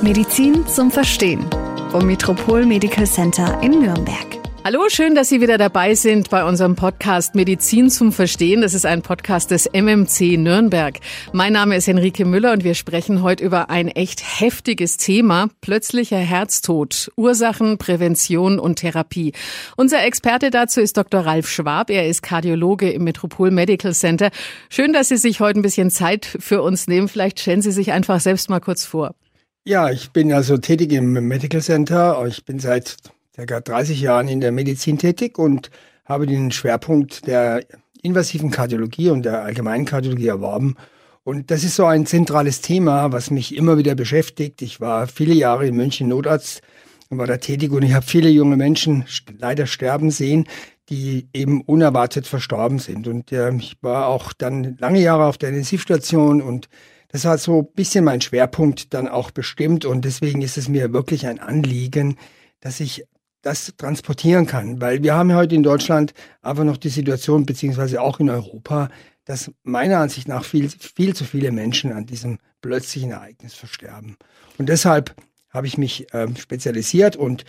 Medizin zum Verstehen vom Metropol Medical Center in Nürnberg. Hallo, schön, dass Sie wieder dabei sind bei unserem Podcast Medizin zum Verstehen. Das ist ein Podcast des MMC Nürnberg. Mein Name ist Henrike Müller und wir sprechen heute über ein echt heftiges Thema, plötzlicher Herztod, Ursachen, Prävention und Therapie. Unser Experte dazu ist Dr. Ralf Schwab. Er ist Kardiologe im Metropol Medical Center. Schön, dass Sie sich heute ein bisschen Zeit für uns nehmen. Vielleicht stellen Sie sich einfach selbst mal kurz vor. Ja, ich bin also tätig im Medical Center. Ich bin seit ca. 30 Jahren in der Medizin tätig und habe den Schwerpunkt der invasiven Kardiologie und der allgemeinen Kardiologie erworben. Und das ist so ein zentrales Thema, was mich immer wieder beschäftigt. Ich war viele Jahre in München Notarzt und war da tätig und ich habe viele junge Menschen leider sterben sehen, die eben unerwartet verstorben sind. Und äh, ich war auch dann lange Jahre auf der Intensivstation und das hat so ein bisschen mein Schwerpunkt dann auch bestimmt und deswegen ist es mir wirklich ein Anliegen, dass ich das transportieren kann. Weil wir haben heute in Deutschland einfach noch die Situation, beziehungsweise auch in Europa, dass meiner Ansicht nach viel, viel zu viele Menschen an diesem plötzlichen Ereignis versterben. Und deshalb habe ich mich äh, spezialisiert und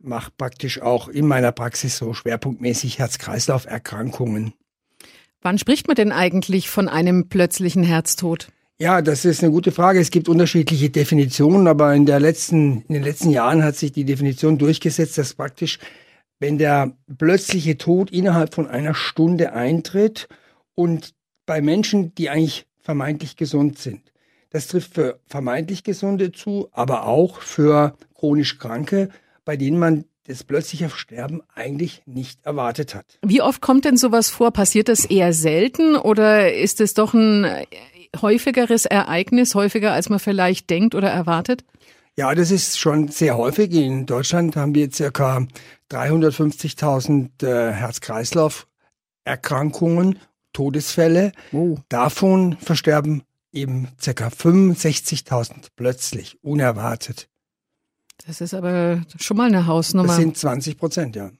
mache praktisch auch in meiner Praxis so schwerpunktmäßig Herz-Kreislauf-Erkrankungen. Wann spricht man denn eigentlich von einem plötzlichen Herztod? Ja, das ist eine gute Frage. Es gibt unterschiedliche Definitionen, aber in, der letzten, in den letzten Jahren hat sich die Definition durchgesetzt, dass praktisch, wenn der plötzliche Tod innerhalb von einer Stunde eintritt und bei Menschen, die eigentlich vermeintlich gesund sind. Das trifft für vermeintlich Gesunde zu, aber auch für chronisch Kranke, bei denen man das plötzliche Sterben eigentlich nicht erwartet hat. Wie oft kommt denn sowas vor? Passiert das eher selten oder ist es doch ein häufigeres Ereignis, häufiger als man vielleicht denkt oder erwartet? Ja, das ist schon sehr häufig. In Deutschland haben wir circa 350.000 äh, Herz-Kreislauf-Erkrankungen, Todesfälle. Oh. Davon versterben eben circa 65.000 plötzlich, unerwartet. Das ist aber schon mal eine Hausnummer. Das sind 20 Prozent, ja.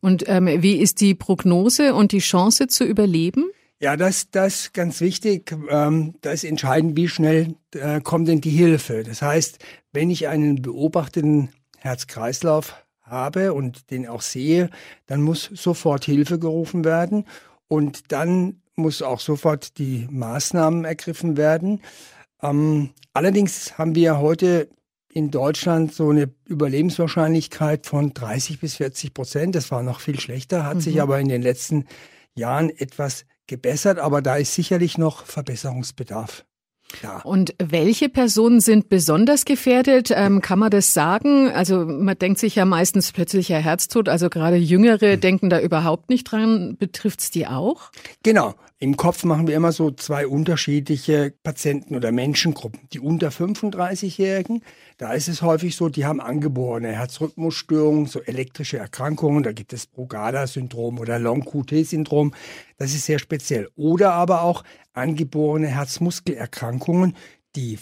Und ähm, wie ist die Prognose und die Chance zu überleben? Ja, das, das ist ganz wichtig. Ähm, das ist entscheidend, wie schnell äh, kommt denn die Hilfe. Das heißt, wenn ich einen beobachteten Herz-Kreislauf habe und den auch sehe, dann muss sofort Hilfe gerufen werden und dann muss auch sofort die Maßnahmen ergriffen werden. Ähm, allerdings haben wir heute in Deutschland so eine Überlebenswahrscheinlichkeit von 30 bis 40 Prozent. Das war noch viel schlechter, hat mhm. sich aber in den letzten Jahren etwas gebessert, aber da ist sicherlich noch Verbesserungsbedarf. Ja. Und welche Personen sind besonders gefährdet? Ähm, kann man das sagen? Also man denkt sich ja meistens plötzlicher Herztod, also gerade Jüngere hm. denken da überhaupt nicht dran. Betrifft es die auch? Genau. Im Kopf machen wir immer so zwei unterschiedliche Patienten oder Menschengruppen. Die unter 35-Jährigen, da ist es häufig so, die haben angeborene Herzrhythmusstörungen, so elektrische Erkrankungen. Da gibt es Brugada-Syndrom oder Long-QT-Syndrom. Das ist sehr speziell. Oder aber auch angeborene Herzmuskelerkrankungen, die,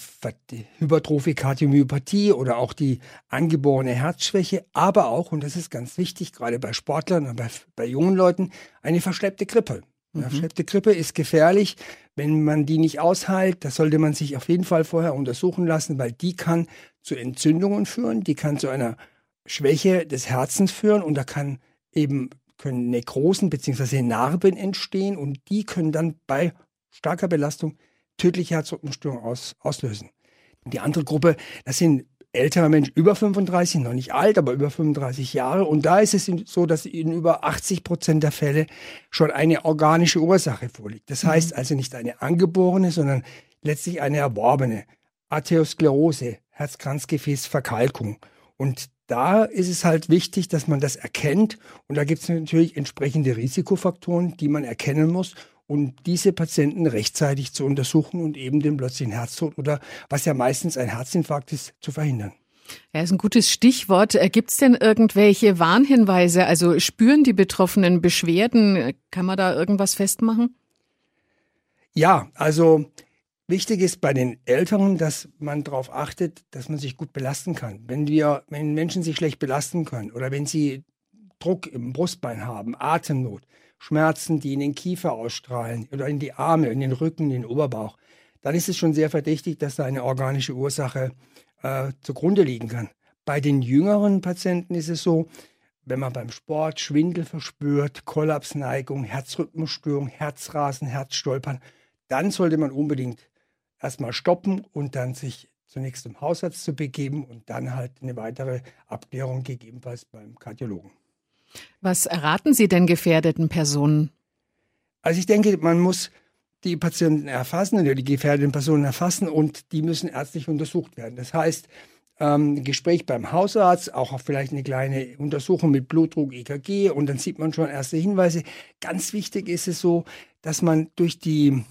die Hypertrophie Kardiomyopathie oder auch die angeborene Herzschwäche, aber auch, und das ist ganz wichtig, gerade bei Sportlern und bei, bei jungen Leuten, eine verschleppte Grippe. Mhm. Verschleppte Grippe ist gefährlich. Wenn man die nicht aushält, da sollte man sich auf jeden Fall vorher untersuchen lassen, weil die kann zu Entzündungen führen, die kann zu einer Schwäche des Herzens führen und da kann eben können Nekrosen bzw. Narben entstehen und die können dann bei starker Belastung tödliche Herzrhythmusstörungen aus, auslösen. Die andere Gruppe, das sind älterer Mensch über 35, noch nicht alt, aber über 35 Jahre. Und da ist es so, dass in über 80 Prozent der Fälle schon eine organische Ursache vorliegt. Das heißt mhm. also nicht eine angeborene, sondern letztlich eine erworbene Arteriosklerose, Herzkranzgefäßverkalkung. Und da ist es halt wichtig, dass man das erkennt. Und da gibt es natürlich entsprechende Risikofaktoren, die man erkennen muss und diese Patienten rechtzeitig zu untersuchen und eben den plötzlichen Herztod oder was ja meistens ein Herzinfarkt ist, zu verhindern. Ja, ist ein gutes Stichwort. Äh, Gibt es denn irgendwelche Warnhinweise? Also spüren die Betroffenen Beschwerden? Kann man da irgendwas festmachen? Ja, also wichtig ist bei den Älteren, dass man darauf achtet, dass man sich gut belasten kann. Wenn wir, wenn Menschen sich schlecht belasten können oder wenn sie Druck im Brustbein haben, Atemnot, Schmerzen, die in den Kiefer ausstrahlen oder in die Arme, in den Rücken, in den Oberbauch, dann ist es schon sehr verdächtig, dass da eine organische Ursache äh, zugrunde liegen kann. Bei den jüngeren Patienten ist es so, wenn man beim Sport Schwindel verspürt, Kollapsneigung, Herzrhythmusstörung, Herzrasen, Herzstolpern, dann sollte man unbedingt erstmal stoppen und dann sich zunächst zum Hausarzt zu begeben und dann halt eine weitere Abklärung gegebenenfalls beim Kardiologen. Was erraten Sie denn gefährdeten Personen? Also ich denke, man muss die Patienten erfassen oder die gefährdeten Personen erfassen und die müssen ärztlich untersucht werden. Das heißt, ähm, Gespräch beim Hausarzt, auch vielleicht eine kleine Untersuchung mit Blutdruck, EKG und dann sieht man schon erste Hinweise. Ganz wichtig ist es so, dass man durch die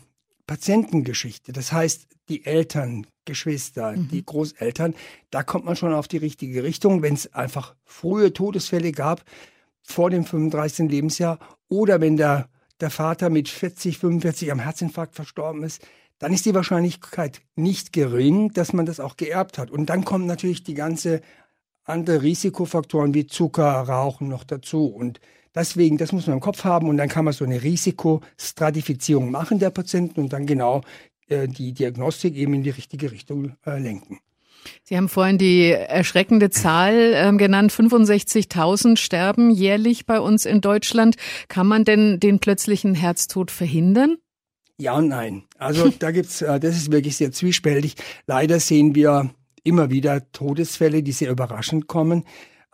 Patientengeschichte, das heißt die Eltern, Geschwister, mhm. die Großeltern, da kommt man schon auf die richtige Richtung, wenn es einfach frühe Todesfälle gab vor dem 35. Lebensjahr oder wenn der, der Vater mit 40, 45 am Herzinfarkt verstorben ist, dann ist die Wahrscheinlichkeit nicht gering, dass man das auch geerbt hat. Und dann kommen natürlich die ganze andere Risikofaktoren wie Zucker, Rauchen noch dazu. Und Deswegen, das muss man im Kopf haben und dann kann man so eine Risikostratifizierung machen der Patienten und dann genau äh, die Diagnostik eben in die richtige Richtung äh, lenken. Sie haben vorhin die erschreckende Zahl ähm, genannt. 65.000 sterben jährlich bei uns in Deutschland. Kann man denn den plötzlichen Herztod verhindern? Ja und nein. Also da gibt's, äh, das ist wirklich sehr zwiespältig. Leider sehen wir immer wieder Todesfälle, die sehr überraschend kommen.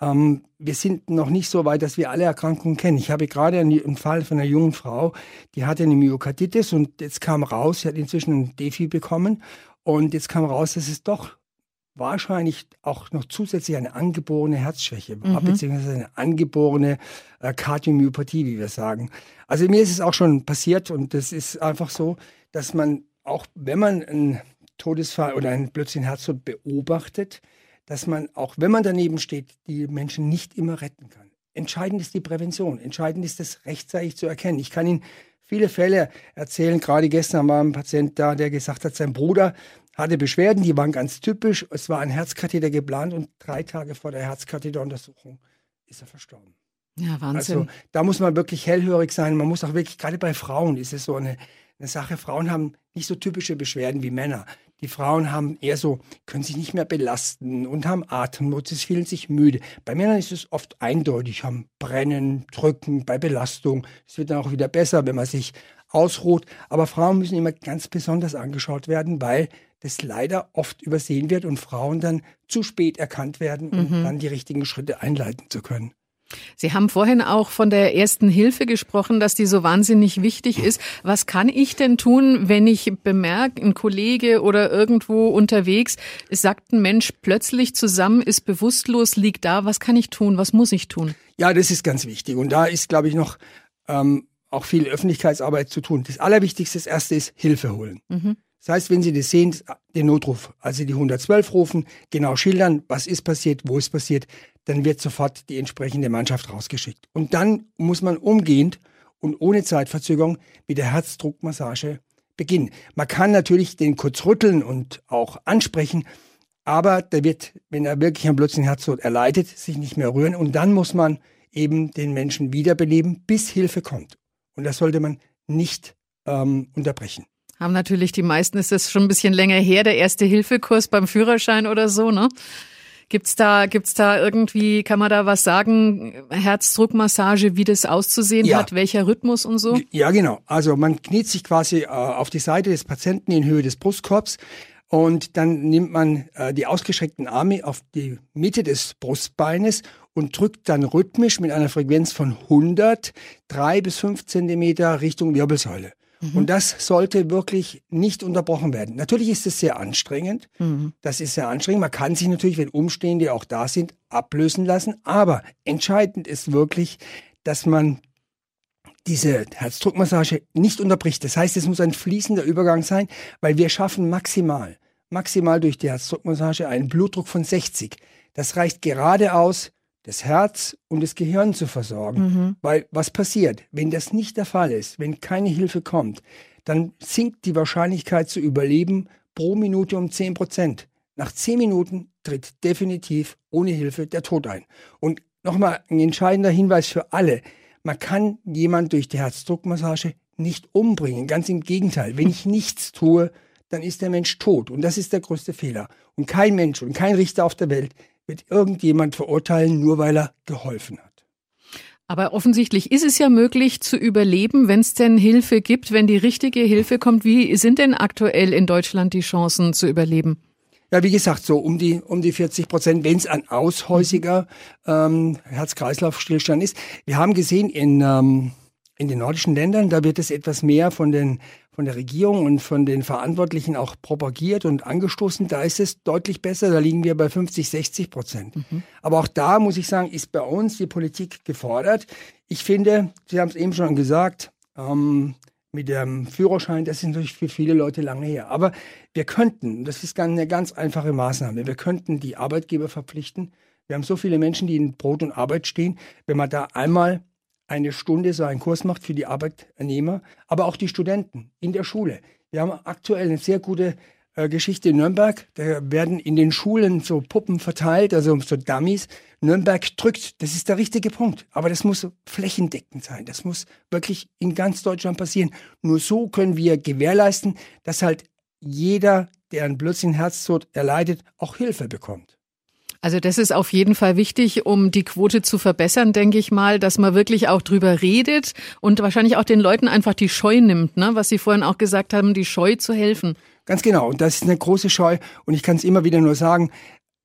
Ähm, wir sind noch nicht so weit, dass wir alle Erkrankungen kennen. Ich habe gerade einen Fall von einer jungen Frau, die hatte eine Myokarditis und jetzt kam raus, sie hat inzwischen ein Defi bekommen und jetzt kam raus, dass es doch wahrscheinlich auch noch zusätzlich eine angeborene Herzschwäche war, mhm. beziehungsweise eine angeborene äh, Kardiomyopathie, wie wir sagen. Also mir ist es auch schon passiert und das ist einfach so, dass man auch, wenn man einen Todesfall oder einen plötzlichen Herztod beobachtet, dass man, auch wenn man daneben steht, die Menschen nicht immer retten kann. Entscheidend ist die Prävention. Entscheidend ist es rechtzeitig zu erkennen. Ich kann Ihnen viele Fälle erzählen. Gerade gestern war ein Patient da, der gesagt hat, sein Bruder hatte Beschwerden, die waren ganz typisch. Es war ein Herzkatheter geplant und drei Tage vor der Herzkatheteruntersuchung ist er verstorben. Ja, Wahnsinn. Also da muss man wirklich hellhörig sein. Man muss auch wirklich, gerade bei Frauen ist es so eine, eine Sache, Frauen haben nicht so typische Beschwerden wie Männer. Die Frauen haben eher so, können sich nicht mehr belasten und haben Atemnot, sie fühlen sich müde. Bei Männern ist es oft eindeutig, haben Brennen, Drücken bei Belastung. Es wird dann auch wieder besser, wenn man sich ausruht. Aber Frauen müssen immer ganz besonders angeschaut werden, weil das leider oft übersehen wird und Frauen dann zu spät erkannt werden, um mhm. dann die richtigen Schritte einleiten zu können. Sie haben vorhin auch von der ersten Hilfe gesprochen, dass die so wahnsinnig wichtig ist. Was kann ich denn tun, wenn ich bemerke, ein Kollege oder irgendwo unterwegs, es sagt ein Mensch plötzlich zusammen, ist bewusstlos, liegt da. Was kann ich tun? Was muss ich tun? Ja, das ist ganz wichtig. Und da ist, glaube ich, noch ähm, auch viel Öffentlichkeitsarbeit zu tun. Das Allerwichtigste, das Erste ist Hilfe holen. Mhm. Das heißt, wenn Sie das sehen, den Notruf, also die 112 rufen, genau schildern, was ist passiert, wo ist passiert, dann wird sofort die entsprechende Mannschaft rausgeschickt. Und dann muss man umgehend und ohne Zeitverzögerung mit der Herzdruckmassage beginnen. Man kann natürlich den kurz rütteln und auch ansprechen, aber der wird, wenn er wirklich einen plötzlichen Herztod erleidet, sich nicht mehr rühren und dann muss man eben den Menschen wiederbeleben, bis Hilfe kommt. Und das sollte man nicht ähm, unterbrechen. Haben natürlich die meisten, ist das schon ein bisschen länger her, der erste Hilfekurs beim Führerschein oder so, ne? Gibt's da, gibt's da irgendwie, kann man da was sagen, Herzdruckmassage, wie das auszusehen ja. hat, welcher Rhythmus und so? Ja, genau. Also man kniet sich quasi äh, auf die Seite des Patienten in Höhe des Brustkorbs und dann nimmt man äh, die ausgestreckten Arme auf die Mitte des Brustbeines und drückt dann rhythmisch mit einer Frequenz von 100 drei bis fünf Zentimeter Richtung Wirbelsäule. Mhm. Und das sollte wirklich nicht unterbrochen werden. Natürlich ist es sehr anstrengend. Mhm. Das ist sehr anstrengend. Man kann sich natürlich, wenn Umstehende auch da sind, ablösen lassen. Aber entscheidend ist wirklich, dass man diese Herzdruckmassage nicht unterbricht. Das heißt, es muss ein fließender Übergang sein, weil wir schaffen maximal, maximal durch die Herzdruckmassage einen Blutdruck von 60. Das reicht gerade aus, das Herz und das Gehirn zu versorgen. Mhm. Weil was passiert, wenn das nicht der Fall ist, wenn keine Hilfe kommt, dann sinkt die Wahrscheinlichkeit zu überleben pro Minute um 10 Prozent. Nach 10 Minuten tritt definitiv ohne Hilfe der Tod ein. Und nochmal ein entscheidender Hinweis für alle. Man kann jemand durch die Herzdruckmassage nicht umbringen. Ganz im Gegenteil. Wenn ich nichts tue, dann ist der Mensch tot. Und das ist der größte Fehler. Und kein Mensch und kein Richter auf der Welt wird irgendjemand verurteilen, nur weil er geholfen hat. Aber offensichtlich ist es ja möglich zu überleben, wenn es denn Hilfe gibt, wenn die richtige Hilfe kommt. Wie sind denn aktuell in Deutschland die Chancen zu überleben? Ja, wie gesagt, so um die, um die 40 Prozent, wenn es ein aushäusiger ähm, Herz-Kreislauf-Stillstand ist. Wir haben gesehen in, ähm, in den nordischen Ländern, da wird es etwas mehr von den von der Regierung und von den Verantwortlichen auch propagiert und angestoßen. Da ist es deutlich besser. Da liegen wir bei 50, 60 Prozent. Mhm. Aber auch da muss ich sagen, ist bei uns die Politik gefordert. Ich finde, Sie haben es eben schon gesagt, ähm, mit dem Führerschein, das ist natürlich für viele Leute lange her. Aber wir könnten, das ist eine ganz einfache Maßnahme, wir könnten die Arbeitgeber verpflichten. Wir haben so viele Menschen, die in Brot und Arbeit stehen. Wenn man da einmal eine Stunde so einen Kurs macht für die Arbeitnehmer, aber auch die Studenten in der Schule. Wir haben aktuell eine sehr gute äh, Geschichte in Nürnberg. Da werden in den Schulen so Puppen verteilt, also so Dummies. Nürnberg drückt, das ist der richtige Punkt. Aber das muss flächendeckend sein. Das muss wirklich in ganz Deutschland passieren. Nur so können wir gewährleisten, dass halt jeder, der einen plötzlichen Herztod erleidet, auch Hilfe bekommt. Also das ist auf jeden Fall wichtig, um die Quote zu verbessern, denke ich mal, dass man wirklich auch drüber redet und wahrscheinlich auch den Leuten einfach die Scheu nimmt, ne? was Sie vorhin auch gesagt haben, die Scheu zu helfen. Ganz genau. Und das ist eine große Scheu. Und ich kann es immer wieder nur sagen,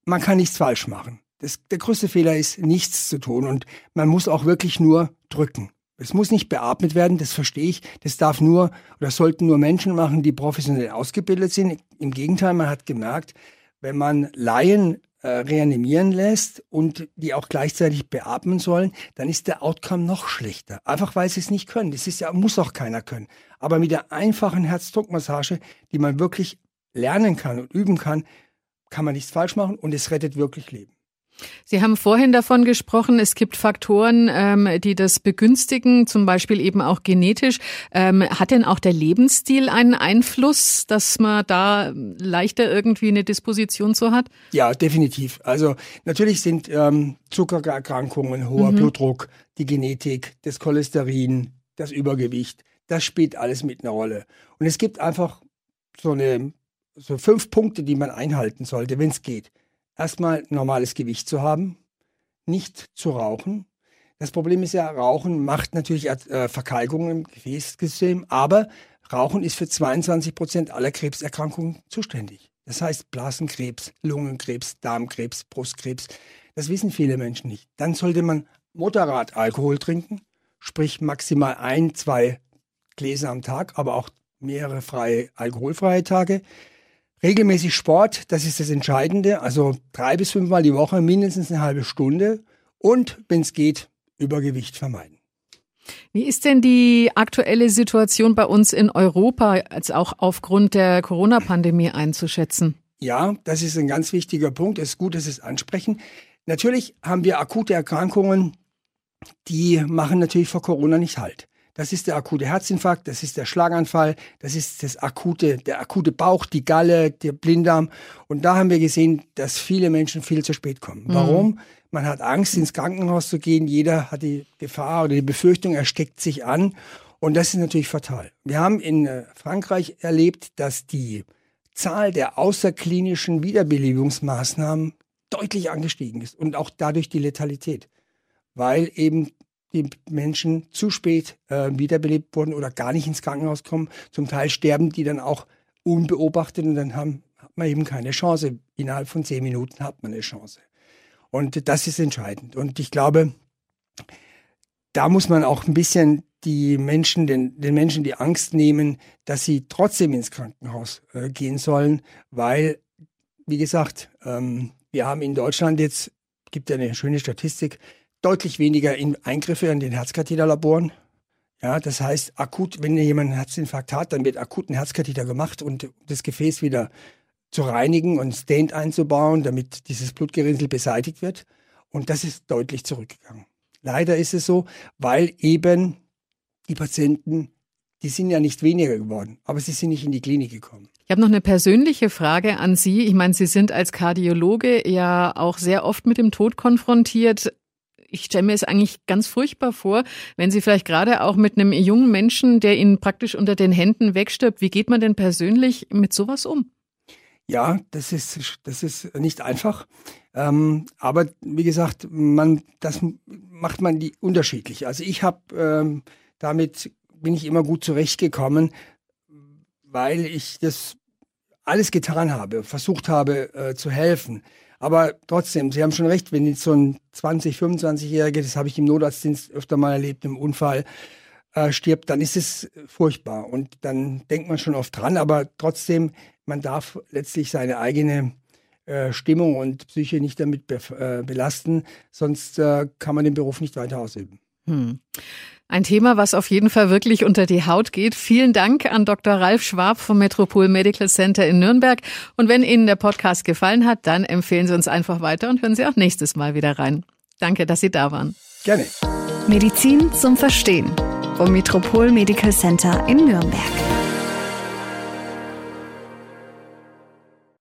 man kann nichts falsch machen. Das, der größte Fehler ist, nichts zu tun. Und man muss auch wirklich nur drücken. Es muss nicht beatmet werden, das verstehe ich. Das darf nur oder sollten nur Menschen machen, die professionell ausgebildet sind. Im Gegenteil, man hat gemerkt, wenn man Laien äh, reanimieren lässt und die auch gleichzeitig beatmen sollen, dann ist der Outcome noch schlechter. Einfach weil sie es nicht können. Das ist ja, muss auch keiner können. Aber mit der einfachen Herzdruckmassage, die man wirklich lernen kann und üben kann, kann man nichts falsch machen und es rettet wirklich Leben. Sie haben vorhin davon gesprochen, es gibt Faktoren, ähm, die das begünstigen, zum Beispiel eben auch genetisch. Ähm, hat denn auch der Lebensstil einen Einfluss, dass man da leichter irgendwie eine Disposition zu hat? Ja, definitiv. Also natürlich sind ähm, Zuckererkrankungen, hoher mhm. Blutdruck, die Genetik, das Cholesterin, das Übergewicht, das spielt alles mit einer Rolle. Und es gibt einfach so eine so fünf Punkte, die man einhalten sollte, wenn es geht erstmal normales Gewicht zu haben, nicht zu rauchen. Das Problem ist ja, Rauchen macht natürlich äh, Verkalkungen im Gefäßsystem, aber Rauchen ist für 22 Prozent aller Krebserkrankungen zuständig. Das heißt Blasenkrebs, Lungenkrebs, Darmkrebs, Brustkrebs. Das wissen viele Menschen nicht. Dann sollte man moderat Alkohol trinken, sprich maximal ein, zwei Gläser am Tag, aber auch mehrere freie alkoholfreie Tage. Regelmäßig Sport, das ist das Entscheidende. Also drei bis fünfmal die Woche, mindestens eine halbe Stunde. Und wenn es geht, Übergewicht vermeiden. Wie ist denn die aktuelle Situation bei uns in Europa, als auch aufgrund der Corona-Pandemie einzuschätzen? Ja, das ist ein ganz wichtiger Punkt. Es ist gut, dass Sie es ansprechen. Natürlich haben wir akute Erkrankungen, die machen natürlich vor Corona nicht halt. Das ist der akute Herzinfarkt, das ist der Schlaganfall, das ist das akute, der akute Bauch, die Galle, der Blinddarm. Und da haben wir gesehen, dass viele Menschen viel zu spät kommen. Mhm. Warum? Man hat Angst, ins Krankenhaus zu gehen. Jeder hat die Gefahr oder die Befürchtung, er steckt sich an. Und das ist natürlich fatal. Wir haben in äh, Frankreich erlebt, dass die Zahl der außerklinischen Wiederbelebungsmaßnahmen deutlich angestiegen ist und auch dadurch die Letalität, weil eben die Menschen zu spät äh, wiederbelebt wurden oder gar nicht ins Krankenhaus kommen. Zum Teil sterben die dann auch unbeobachtet und dann haben, hat man eben keine Chance. Innerhalb von zehn Minuten hat man eine Chance. Und das ist entscheidend. Und ich glaube, da muss man auch ein bisschen die Menschen, den, den Menschen die Angst nehmen, dass sie trotzdem ins Krankenhaus äh, gehen sollen, weil, wie gesagt, ähm, wir haben in Deutschland jetzt, gibt ja eine schöne Statistik, deutlich weniger Eingriffe an den Herzkatheterlaboren. Ja, das heißt, akut, wenn jemand einen Herzinfarkt hat, dann wird akut ein Herzkatheter gemacht und das Gefäß wieder zu reinigen und Stent einzubauen, damit dieses Blutgerinnsel beseitigt wird. Und das ist deutlich zurückgegangen. Leider ist es so, weil eben die Patienten, die sind ja nicht weniger geworden, aber sie sind nicht in die Klinik gekommen. Ich habe noch eine persönliche Frage an Sie. Ich meine, Sie sind als Kardiologe ja auch sehr oft mit dem Tod konfrontiert ich stelle mir es eigentlich ganz furchtbar vor, wenn Sie vielleicht gerade auch mit einem jungen Menschen, der Ihnen praktisch unter den Händen wegstirbt, wie geht man denn persönlich mit sowas um? Ja, das ist, das ist nicht einfach. Ähm, aber wie gesagt, man, das macht man die unterschiedlich. Also ich habe ähm, damit bin ich immer gut zurechtgekommen, weil ich das alles getan habe, versucht habe äh, zu helfen. Aber trotzdem, Sie haben schon recht, wenn jetzt so ein 20, 25-Jähriger, das habe ich im Notarztdienst öfter mal erlebt, im Unfall, äh, stirbt, dann ist es furchtbar. Und dann denkt man schon oft dran, aber trotzdem, man darf letztlich seine eigene äh, Stimmung und Psyche nicht damit äh, belasten, sonst äh, kann man den Beruf nicht weiter ausüben. Hm. Ein Thema, was auf jeden Fall wirklich unter die Haut geht. Vielen Dank an Dr. Ralf Schwab vom Metropol Medical Center in Nürnberg. Und wenn Ihnen der Podcast gefallen hat, dann empfehlen Sie uns einfach weiter und hören Sie auch nächstes Mal wieder rein. Danke, dass Sie da waren. Gerne. Medizin zum Verstehen vom Metropol Medical Center in Nürnberg.